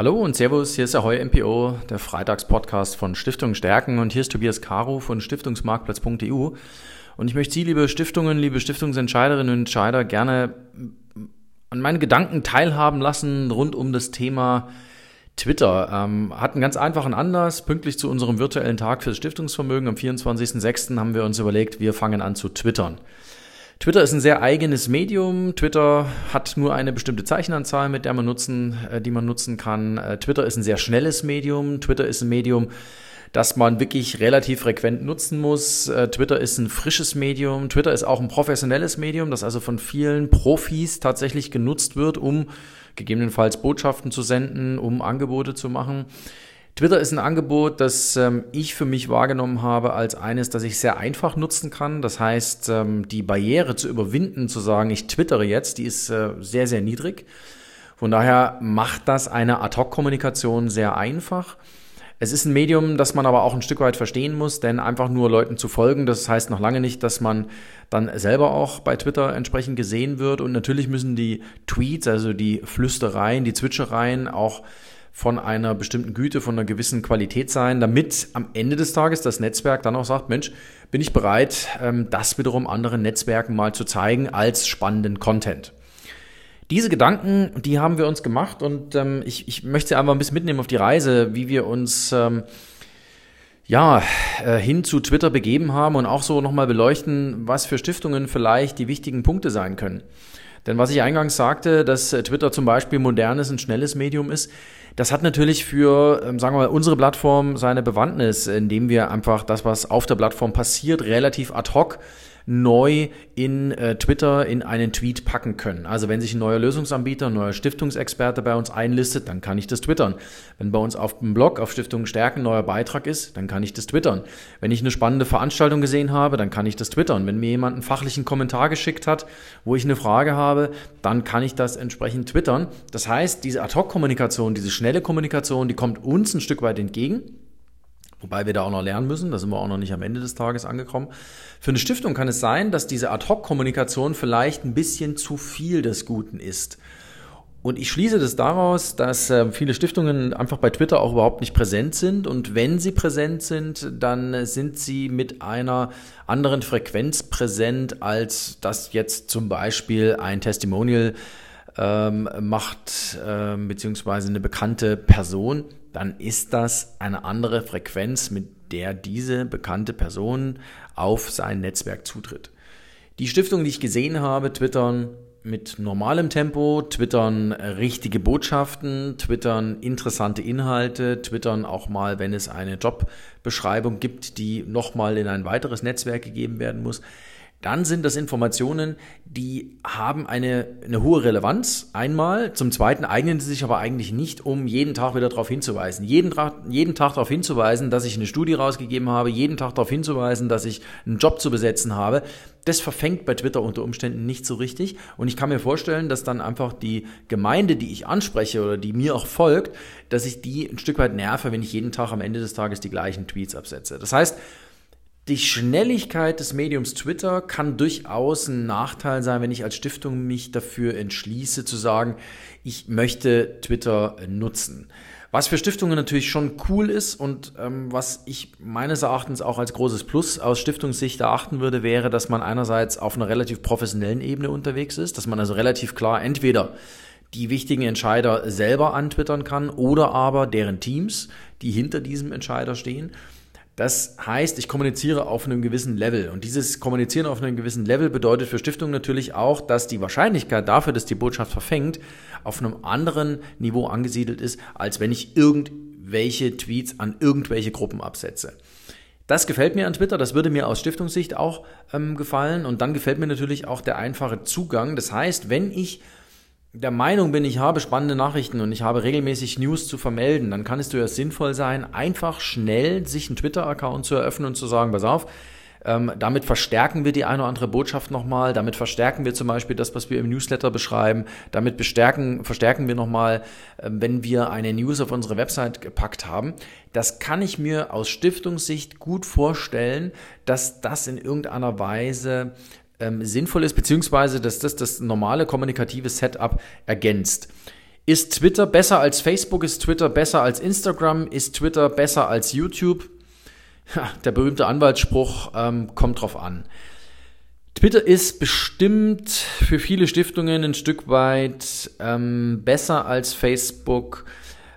Hallo und Servus, hier ist der Heu MPO, der Freitagspodcast von Stiftung Stärken und hier ist Tobias Caro von Stiftungsmarktplatz.eu und ich möchte Sie, liebe Stiftungen, liebe Stiftungsentscheiderinnen und Entscheider, gerne an meinen Gedanken teilhaben lassen rund um das Thema Twitter. Ähm, hat einen ganz einfachen Anlass. Pünktlich zu unserem virtuellen Tag fürs Stiftungsvermögen am 24.06. haben wir uns überlegt, wir fangen an zu twittern. Twitter ist ein sehr eigenes Medium. Twitter hat nur eine bestimmte Zeichenanzahl, mit der man nutzen, äh, die man nutzen kann. Äh, Twitter ist ein sehr schnelles Medium. Twitter ist ein Medium, das man wirklich relativ frequent nutzen muss. Äh, Twitter ist ein frisches Medium. Twitter ist auch ein professionelles Medium, das also von vielen Profis tatsächlich genutzt wird, um gegebenenfalls Botschaften zu senden, um Angebote zu machen. Twitter ist ein Angebot, das ähm, ich für mich wahrgenommen habe als eines, das ich sehr einfach nutzen kann. Das heißt, ähm, die Barriere zu überwinden, zu sagen, ich twittere jetzt, die ist äh, sehr, sehr niedrig. Von daher macht das eine Ad-Hoc-Kommunikation sehr einfach. Es ist ein Medium, das man aber auch ein Stück weit verstehen muss, denn einfach nur Leuten zu folgen, das heißt noch lange nicht, dass man dann selber auch bei Twitter entsprechend gesehen wird. Und natürlich müssen die Tweets, also die Flüstereien, die Zwitschereien auch von einer bestimmten Güte, von einer gewissen Qualität sein, damit am Ende des Tages das Netzwerk dann auch sagt, Mensch, bin ich bereit, ähm, das wiederum anderen Netzwerken mal zu zeigen als spannenden Content. Diese Gedanken, die haben wir uns gemacht und ähm, ich, ich möchte Sie einfach ein bisschen mitnehmen auf die Reise, wie wir uns ähm, ja, äh, hin zu Twitter begeben haben und auch so nochmal beleuchten, was für Stiftungen vielleicht die wichtigen Punkte sein können. Denn was ich eingangs sagte, dass äh, Twitter zum Beispiel modernes und schnelles Medium ist, das hat natürlich für, ähm, sagen wir mal, unsere Plattform seine Bewandtnis, indem wir einfach das, was auf der Plattform passiert, relativ ad hoc neu in äh, Twitter in einen Tweet packen können. Also wenn sich ein neuer Lösungsanbieter, ein neuer Stiftungsexperte bei uns einlistet, dann kann ich das twittern. Wenn bei uns auf dem Blog auf Stiftungen Stärken ein neuer Beitrag ist, dann kann ich das twittern. Wenn ich eine spannende Veranstaltung gesehen habe, dann kann ich das twittern. Wenn mir jemand einen fachlichen Kommentar geschickt hat, wo ich eine Frage habe, dann kann ich das entsprechend twittern. Das heißt, diese Ad-Hoc-Kommunikation, diese schnelle Kommunikation, die kommt uns ein Stück weit entgegen. Wobei wir da auch noch lernen müssen, da sind wir auch noch nicht am Ende des Tages angekommen. Für eine Stiftung kann es sein, dass diese Ad-Hoc-Kommunikation vielleicht ein bisschen zu viel des Guten ist. Und ich schließe das daraus, dass äh, viele Stiftungen einfach bei Twitter auch überhaupt nicht präsent sind. Und wenn sie präsent sind, dann sind sie mit einer anderen Frequenz präsent, als das jetzt zum Beispiel ein Testimonial ähm, macht, äh, beziehungsweise eine bekannte Person dann ist das eine andere Frequenz, mit der diese bekannte Person auf sein Netzwerk zutritt. Die Stiftungen, die ich gesehen habe, twittern mit normalem Tempo, twittern richtige Botschaften, twittern interessante Inhalte, twittern auch mal, wenn es eine Jobbeschreibung gibt, die nochmal in ein weiteres Netzwerk gegeben werden muss dann sind das Informationen, die haben eine, eine hohe Relevanz einmal. Zum Zweiten eignen sie sich aber eigentlich nicht, um jeden Tag wieder darauf hinzuweisen. Jeden, jeden Tag darauf hinzuweisen, dass ich eine Studie rausgegeben habe, jeden Tag darauf hinzuweisen, dass ich einen Job zu besetzen habe. Das verfängt bei Twitter unter Umständen nicht so richtig. Und ich kann mir vorstellen, dass dann einfach die Gemeinde, die ich anspreche oder die mir auch folgt, dass ich die ein Stück weit nerve, wenn ich jeden Tag am Ende des Tages die gleichen Tweets absetze. Das heißt, die Schnelligkeit des Mediums Twitter kann durchaus ein Nachteil sein, wenn ich als Stiftung mich dafür entschließe zu sagen, ich möchte Twitter nutzen. Was für Stiftungen natürlich schon cool ist und ähm, was ich meines Erachtens auch als großes Plus aus Stiftungssicht erachten würde, wäre, dass man einerseits auf einer relativ professionellen Ebene unterwegs ist, dass man also relativ klar entweder die wichtigen Entscheider selber antwittern kann oder aber deren Teams, die hinter diesem Entscheider stehen. Das heißt, ich kommuniziere auf einem gewissen Level. Und dieses Kommunizieren auf einem gewissen Level bedeutet für Stiftungen natürlich auch, dass die Wahrscheinlichkeit dafür, dass die Botschaft verfängt, auf einem anderen Niveau angesiedelt ist, als wenn ich irgendwelche Tweets an irgendwelche Gruppen absetze. Das gefällt mir an Twitter, das würde mir aus Stiftungssicht auch ähm, gefallen. Und dann gefällt mir natürlich auch der einfache Zugang. Das heißt, wenn ich der Meinung bin, ich habe spannende Nachrichten und ich habe regelmäßig News zu vermelden, dann kann es durchaus sinnvoll sein, einfach schnell sich einen Twitter-Account zu eröffnen und zu sagen, pass auf, ähm, damit verstärken wir die eine oder andere Botschaft nochmal, damit verstärken wir zum Beispiel das, was wir im Newsletter beschreiben, damit bestärken, verstärken wir nochmal, äh, wenn wir eine News auf unsere Website gepackt haben. Das kann ich mir aus Stiftungssicht gut vorstellen, dass das in irgendeiner Weise ähm, sinnvoll ist, beziehungsweise dass das das normale kommunikative Setup ergänzt. Ist Twitter besser als Facebook? Ist Twitter besser als Instagram? Ist Twitter besser als YouTube? Der berühmte Anwaltsspruch ähm, kommt drauf an. Twitter ist bestimmt für viele Stiftungen ein Stück weit ähm, besser als Facebook,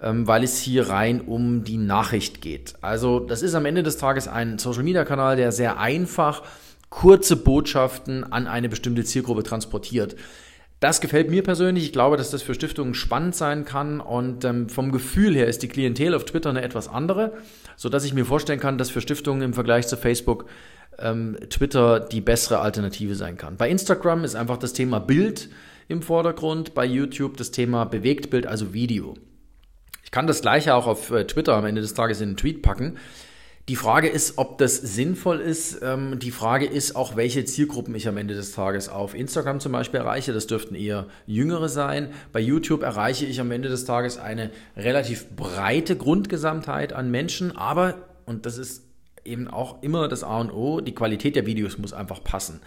ähm, weil es hier rein um die Nachricht geht. Also das ist am Ende des Tages ein Social-Media-Kanal, der sehr einfach kurze Botschaften an eine bestimmte Zielgruppe transportiert. Das gefällt mir persönlich. Ich glaube, dass das für Stiftungen spannend sein kann. Und ähm, vom Gefühl her ist die Klientel auf Twitter eine etwas andere, sodass ich mir vorstellen kann, dass für Stiftungen im Vergleich zu Facebook ähm, Twitter die bessere Alternative sein kann. Bei Instagram ist einfach das Thema Bild im Vordergrund, bei YouTube das Thema Bewegtbild, also Video. Ich kann das gleiche auch auf äh, Twitter am Ende des Tages in einen Tweet packen. Die Frage ist, ob das sinnvoll ist. Ähm, die Frage ist auch, welche Zielgruppen ich am Ende des Tages auf Instagram zum Beispiel erreiche. Das dürften eher jüngere sein. Bei YouTube erreiche ich am Ende des Tages eine relativ breite Grundgesamtheit an Menschen. Aber, und das ist eben auch immer das A und O, die Qualität der Videos muss einfach passen.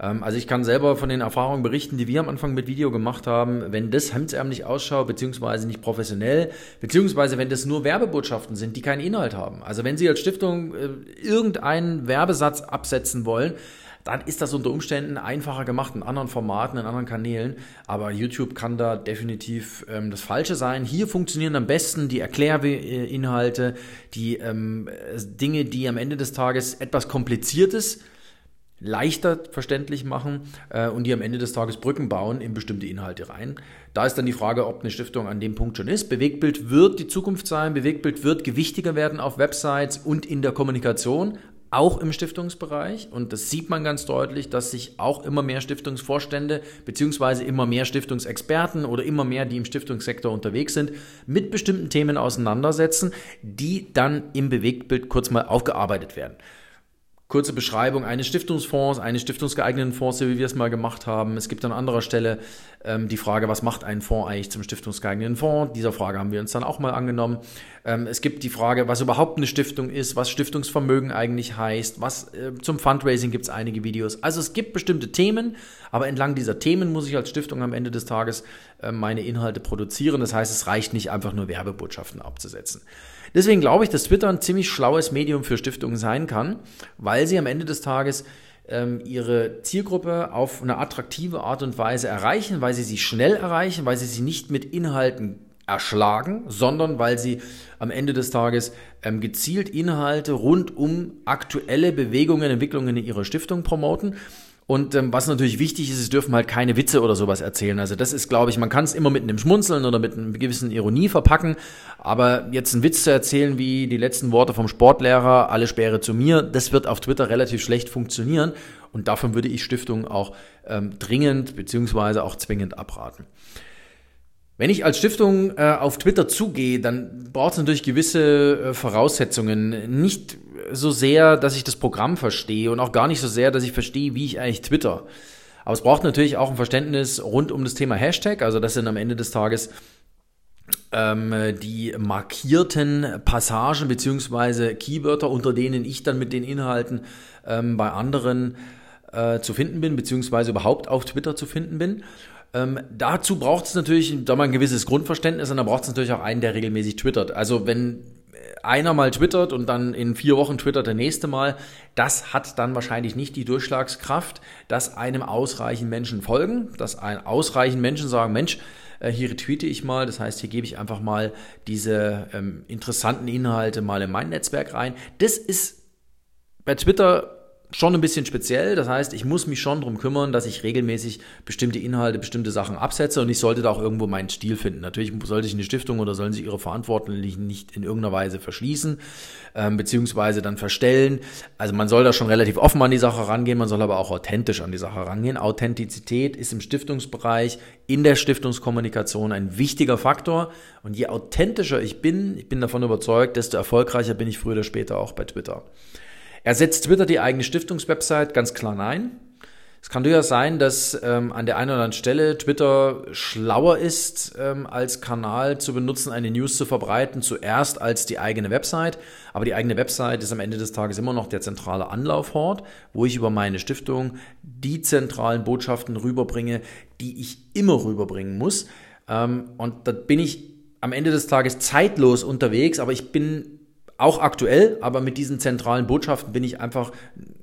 Ähm, also ich kann selber von den Erfahrungen berichten, die wir am Anfang mit Video gemacht haben. Wenn das hemdsärmlich ausschaut, beziehungsweise nicht professionell, beziehungsweise wenn das nur Werbebotschaften sind, die keinen Inhalt haben. Also wenn Sie als Stiftung äh, irgendeinen Werbesatz absetzen wollen, dann ist das unter Umständen einfacher gemacht in anderen Formaten, in anderen Kanälen. Aber YouTube kann da definitiv ähm, das Falsche sein. Hier funktionieren am besten die Erklärinhalte, die ähm, Dinge, die am Ende des Tages etwas kompliziertes leichter verständlich machen äh, und die am Ende des Tages Brücken bauen in bestimmte Inhalte rein. Da ist dann die Frage, ob eine Stiftung an dem Punkt schon ist. Bewegtbild wird die Zukunft sein, Bewegtbild wird gewichtiger werden auf Websites und in der Kommunikation, auch im Stiftungsbereich. Und das sieht man ganz deutlich, dass sich auch immer mehr Stiftungsvorstände beziehungsweise immer mehr Stiftungsexperten oder immer mehr, die im Stiftungssektor unterwegs sind, mit bestimmten Themen auseinandersetzen, die dann im Bewegtbild kurz mal aufgearbeitet werden kurze Beschreibung eines Stiftungsfonds, eines stiftungsgeeigneten Fonds, wie wir es mal gemacht haben. Es gibt an anderer Stelle ähm, die Frage, was macht ein Fonds eigentlich zum stiftungsgeeigneten Fonds? Dieser Frage haben wir uns dann auch mal angenommen. Ähm, es gibt die Frage, was überhaupt eine Stiftung ist, was Stiftungsvermögen eigentlich heißt, was äh, zum Fundraising gibt es einige Videos. Also es gibt bestimmte Themen, aber entlang dieser Themen muss ich als Stiftung am Ende des Tages äh, meine Inhalte produzieren. Das heißt, es reicht nicht einfach nur Werbebotschaften abzusetzen. Deswegen glaube ich, dass Twitter ein ziemlich schlaues Medium für Stiftungen sein kann, weil sie am Ende des Tages ähm, ihre Zielgruppe auf eine attraktive Art und Weise erreichen, weil sie sie schnell erreichen, weil sie sie nicht mit Inhalten erschlagen, sondern weil sie am Ende des Tages ähm, gezielt Inhalte rund um aktuelle Bewegungen, Entwicklungen in ihrer Stiftung promoten. Und ähm, was natürlich wichtig ist, es dürfen halt keine Witze oder sowas erzählen. Also das ist, glaube ich, man kann es immer mit einem Schmunzeln oder mit einer gewissen Ironie verpacken. Aber jetzt einen Witz zu erzählen wie die letzten Worte vom Sportlehrer, alle Sperre zu mir, das wird auf Twitter relativ schlecht funktionieren. Und davon würde ich Stiftungen auch ähm, dringend beziehungsweise auch zwingend abraten. Wenn ich als Stiftung äh, auf Twitter zugehe, dann braucht es natürlich gewisse äh, Voraussetzungen. Nicht so sehr, dass ich das Programm verstehe und auch gar nicht so sehr, dass ich verstehe, wie ich eigentlich Twitter. Aber es braucht natürlich auch ein Verständnis rund um das Thema Hashtag. Also das sind am Ende des Tages ähm, die markierten Passagen beziehungsweise Keywörter, unter denen ich dann mit den Inhalten ähm, bei anderen äh, zu finden bin, beziehungsweise überhaupt auf Twitter zu finden bin. Ähm, dazu braucht es natürlich da mal ein gewisses Grundverständnis und da braucht es natürlich auch einen, der regelmäßig twittert. Also wenn einer mal twittert und dann in vier Wochen twittert der nächste Mal, das hat dann wahrscheinlich nicht die Durchschlagskraft, dass einem ausreichend Menschen folgen, dass ein ausreichend Menschen sagen, Mensch, äh, hier retweete ich mal, das heißt, hier gebe ich einfach mal diese ähm, interessanten Inhalte mal in mein Netzwerk rein. Das ist bei Twitter schon ein bisschen speziell. Das heißt, ich muss mich schon darum kümmern, dass ich regelmäßig bestimmte Inhalte, bestimmte Sachen absetze und ich sollte da auch irgendwo meinen Stil finden. Natürlich sollte sich eine Stiftung oder sollen sich ihre Verantwortlichen nicht in irgendeiner Weise verschließen, ähm, beziehungsweise dann verstellen. Also man soll da schon relativ offen an die Sache rangehen, man soll aber auch authentisch an die Sache rangehen. Authentizität ist im Stiftungsbereich, in der Stiftungskommunikation ein wichtiger Faktor. Und je authentischer ich bin, ich bin davon überzeugt, desto erfolgreicher bin ich früher oder später auch bei Twitter. Ersetzt Twitter die eigene Stiftungswebsite? Ganz klar nein. Es kann durchaus sein, dass ähm, an der einen oder anderen Stelle Twitter schlauer ist, ähm, als Kanal zu benutzen, eine News zu verbreiten, zuerst als die eigene Website. Aber die eigene Website ist am Ende des Tages immer noch der zentrale Anlaufort, wo ich über meine Stiftung die zentralen Botschaften rüberbringe, die ich immer rüberbringen muss. Ähm, und da bin ich am Ende des Tages zeitlos unterwegs, aber ich bin auch aktuell, aber mit diesen zentralen Botschaften bin ich einfach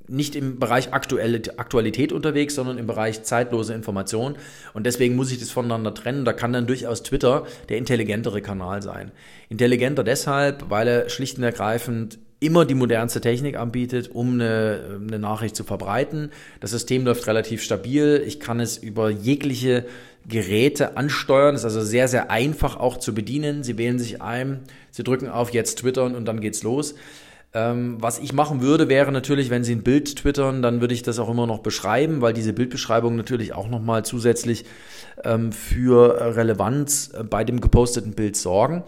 nicht im Bereich Aktuelle, Aktualität unterwegs, sondern im Bereich zeitlose Information. Und deswegen muss ich das voneinander trennen. Da kann dann durchaus Twitter der intelligentere Kanal sein. Intelligenter deshalb, weil er schlicht und ergreifend immer die modernste Technik anbietet, um eine, eine Nachricht zu verbreiten. Das System läuft relativ stabil. Ich kann es über jegliche Geräte ansteuern. Ist also sehr, sehr einfach auch zu bedienen. Sie wählen sich ein, Sie drücken auf jetzt twittern und dann geht's los. Ähm, was ich machen würde, wäre natürlich, wenn Sie ein Bild twittern, dann würde ich das auch immer noch beschreiben, weil diese Bildbeschreibung natürlich auch nochmal zusätzlich ähm, für Relevanz äh, bei dem geposteten Bild sorgen.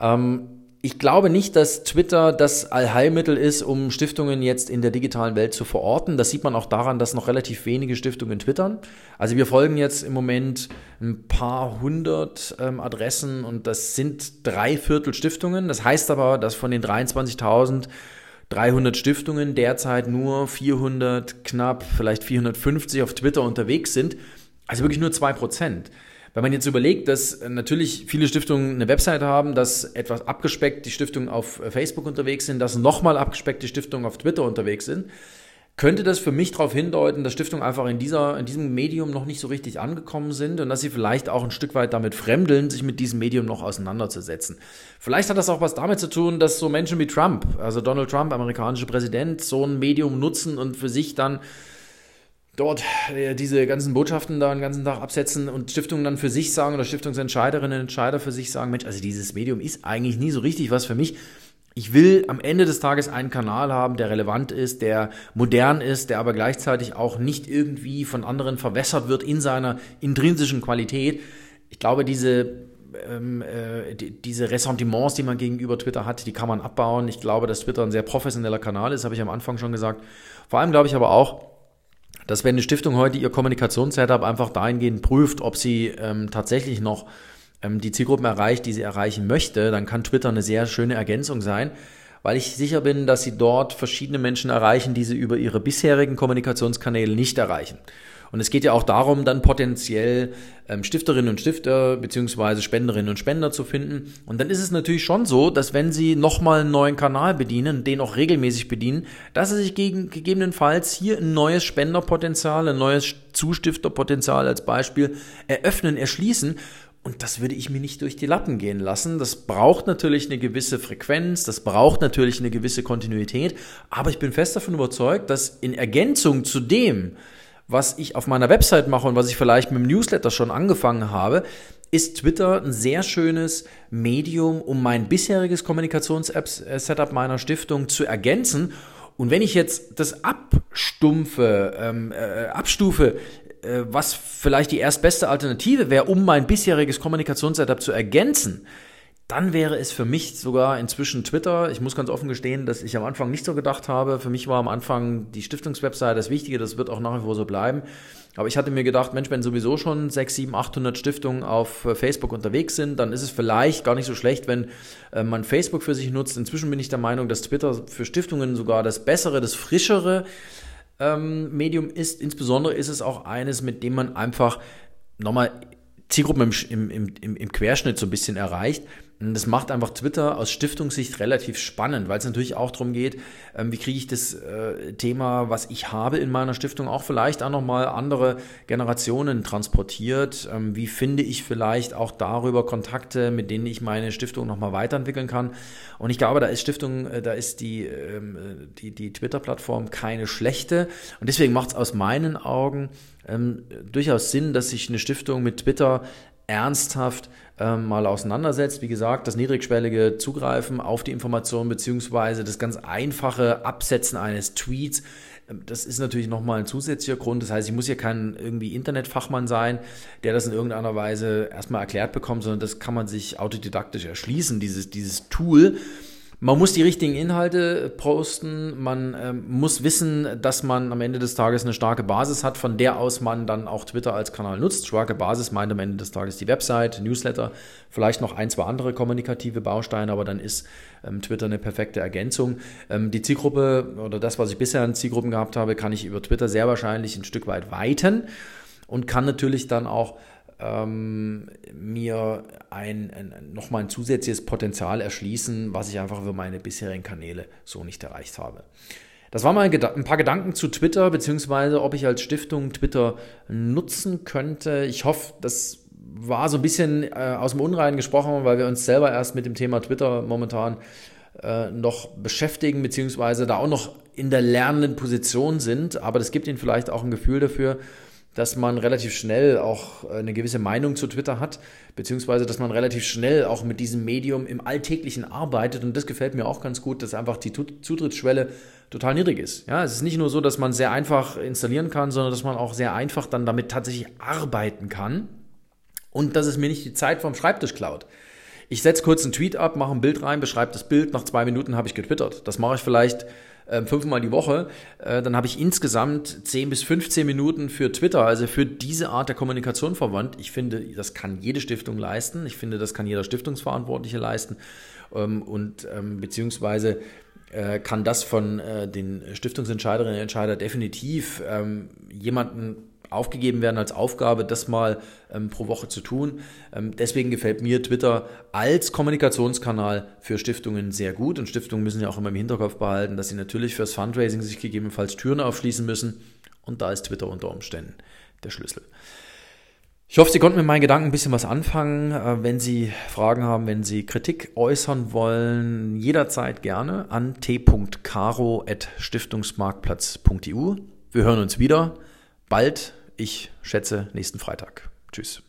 Ähm, ich glaube nicht, dass Twitter das Allheilmittel ist, um Stiftungen jetzt in der digitalen Welt zu verorten. Das sieht man auch daran, dass noch relativ wenige Stiftungen twittern. Also wir folgen jetzt im Moment ein paar hundert ähm, Adressen und das sind drei Viertel Stiftungen. Das heißt aber, dass von den 23.300 Stiftungen derzeit nur 400, knapp vielleicht 450 auf Twitter unterwegs sind. Also wirklich nur zwei Prozent. Wenn man jetzt überlegt, dass äh, natürlich viele Stiftungen eine Website haben, dass etwas abgespeckt die Stiftungen auf äh, Facebook unterwegs sind, dass nochmal abgespeckt die Stiftungen auf Twitter unterwegs sind, könnte das für mich darauf hindeuten, dass Stiftungen einfach in, dieser, in diesem Medium noch nicht so richtig angekommen sind und dass sie vielleicht auch ein Stück weit damit fremdeln, sich mit diesem Medium noch auseinanderzusetzen. Vielleicht hat das auch was damit zu tun, dass so Menschen wie Trump, also Donald Trump, amerikanischer Präsident, so ein Medium nutzen und für sich dann dort äh, diese ganzen Botschaften da den ganzen Tag absetzen und Stiftungen dann für sich sagen oder Stiftungsentscheiderinnen und Entscheider für sich sagen, Mensch, also dieses Medium ist eigentlich nie so richtig was für mich. Ich will am Ende des Tages einen Kanal haben, der relevant ist, der modern ist, der aber gleichzeitig auch nicht irgendwie von anderen verwässert wird in seiner intrinsischen Qualität. Ich glaube, diese ähm, äh, die, diese Ressentiments, die man gegenüber Twitter hat, die kann man abbauen. Ich glaube, dass Twitter ein sehr professioneller Kanal ist, habe ich am Anfang schon gesagt. Vor allem glaube ich aber auch, dass wenn eine Stiftung heute ihr Kommunikationssetup einfach dahingehend prüft, ob sie ähm, tatsächlich noch ähm, die Zielgruppen erreicht, die sie erreichen möchte, dann kann Twitter eine sehr schöne Ergänzung sein, weil ich sicher bin, dass sie dort verschiedene Menschen erreichen, die sie über ihre bisherigen Kommunikationskanäle nicht erreichen. Und es geht ja auch darum, dann potenziell ähm, Stifterinnen und Stifter beziehungsweise Spenderinnen und Spender zu finden. Und dann ist es natürlich schon so, dass wenn Sie nochmal einen neuen Kanal bedienen, den auch regelmäßig bedienen, dass Sie sich gegen, gegebenenfalls hier ein neues Spenderpotenzial, ein neues Zustifterpotenzial als Beispiel eröffnen, erschließen. Und das würde ich mir nicht durch die Lappen gehen lassen. Das braucht natürlich eine gewisse Frequenz, das braucht natürlich eine gewisse Kontinuität. Aber ich bin fest davon überzeugt, dass in Ergänzung zu dem, was ich auf meiner Website mache und was ich vielleicht mit dem Newsletter schon angefangen habe, ist Twitter ein sehr schönes Medium, um mein bisheriges Kommunikations-Setup meiner Stiftung zu ergänzen. Und wenn ich jetzt das abstumpfe, ähm, äh, abstufe, äh, was vielleicht die erstbeste Alternative wäre, um mein bisheriges Kommunikationssetup zu ergänzen, dann wäre es für mich sogar inzwischen Twitter. Ich muss ganz offen gestehen, dass ich am Anfang nicht so gedacht habe. Für mich war am Anfang die Stiftungswebsite das Wichtige, das wird auch nach wie vor so bleiben. Aber ich hatte mir gedacht, Mensch, wenn sowieso schon 6, 7, 800 Stiftungen auf äh, Facebook unterwegs sind, dann ist es vielleicht gar nicht so schlecht, wenn äh, man Facebook für sich nutzt. Inzwischen bin ich der Meinung, dass Twitter für Stiftungen sogar das bessere, das frischere ähm, Medium ist. Insbesondere ist es auch eines, mit dem man einfach nochmal Zielgruppen im, im, im, im Querschnitt so ein bisschen erreicht. Und das macht einfach Twitter aus Stiftungssicht relativ spannend, weil es natürlich auch darum geht, ähm, wie kriege ich das äh, Thema, was ich habe in meiner Stiftung, auch vielleicht auch nochmal andere Generationen transportiert. Ähm, wie finde ich vielleicht auch darüber Kontakte, mit denen ich meine Stiftung nochmal weiterentwickeln kann. Und ich glaube, da ist Stiftung, äh, da ist die, ähm, die, die Twitter-Plattform keine schlechte. Und deswegen macht es aus meinen Augen ähm, durchaus Sinn, dass sich eine Stiftung mit Twitter ernsthaft ähm, mal auseinandersetzt. Wie gesagt, das niedrigschwellige Zugreifen auf die Information beziehungsweise das ganz einfache Absetzen eines Tweets. Ähm, das ist natürlich nochmal ein zusätzlicher Grund. Das heißt, ich muss hier kein irgendwie Internetfachmann sein, der das in irgendeiner Weise erstmal erklärt bekommt, sondern das kann man sich autodidaktisch erschließen, dieses, dieses Tool. Man muss die richtigen Inhalte posten, man ähm, muss wissen, dass man am Ende des Tages eine starke Basis hat, von der aus man dann auch Twitter als Kanal nutzt. Starke Basis meint am Ende des Tages die Website, Newsletter, vielleicht noch ein, zwei andere kommunikative Bausteine, aber dann ist ähm, Twitter eine perfekte Ergänzung. Ähm, die Zielgruppe oder das, was ich bisher an Zielgruppen gehabt habe, kann ich über Twitter sehr wahrscheinlich ein Stück weit weiten und kann natürlich dann auch ähm, mir ein, ein, nochmal ein zusätzliches Potenzial erschließen, was ich einfach über meine bisherigen Kanäle so nicht erreicht habe. Das waren mal ein paar Gedanken zu Twitter, beziehungsweise ob ich als Stiftung Twitter nutzen könnte. Ich hoffe, das war so ein bisschen äh, aus dem Unreinen gesprochen, weil wir uns selber erst mit dem Thema Twitter momentan äh, noch beschäftigen, beziehungsweise da auch noch in der lernenden Position sind. Aber das gibt Ihnen vielleicht auch ein Gefühl dafür, dass man relativ schnell auch äh, eine gewisse Meinung zu Twitter hat, beziehungsweise dass man relativ schnell auch mit diesem Medium im Alltäglichen arbeitet. Und das gefällt mir auch ganz gut, dass einfach die Zutrittsschwelle total niedrig ist. Ja, es ist nicht nur so, dass man sehr einfach installieren kann, sondern dass man auch sehr einfach dann damit tatsächlich arbeiten kann und dass es mir nicht die Zeit vom Schreibtisch klaut. Ich setze kurz einen Tweet ab, mache ein Bild rein, beschreibe das Bild, nach zwei Minuten habe ich getwittert. Das mache ich vielleicht äh, fünfmal die Woche, äh, dann habe ich insgesamt 10 bis 15 Minuten für Twitter, also für diese Art der Kommunikation verwandt. Ich finde, das kann jede Stiftung leisten. Ich finde, das kann jeder Stiftungsverantwortliche leisten. Ähm, und ähm, beziehungsweise äh, kann das von äh, den Stiftungsentscheiderinnen und Entscheidern definitiv ähm, jemanden aufgegeben werden als Aufgabe, das mal ähm, pro Woche zu tun. Ähm, deswegen gefällt mir Twitter als Kommunikationskanal für Stiftungen sehr gut. Und Stiftungen müssen ja auch immer im Hinterkopf behalten, dass sie natürlich fürs Fundraising sich gegebenenfalls Türen aufschließen müssen. Und da ist Twitter unter Umständen der Schlüssel. Ich hoffe, Sie konnten mit meinen Gedanken ein bisschen was anfangen. Äh, wenn Sie Fragen haben, wenn Sie Kritik äußern wollen, jederzeit gerne an t.caro.stiftungsmarktplatz.eu. Wir hören uns wieder bald ich schätze nächsten Freitag. Tschüss.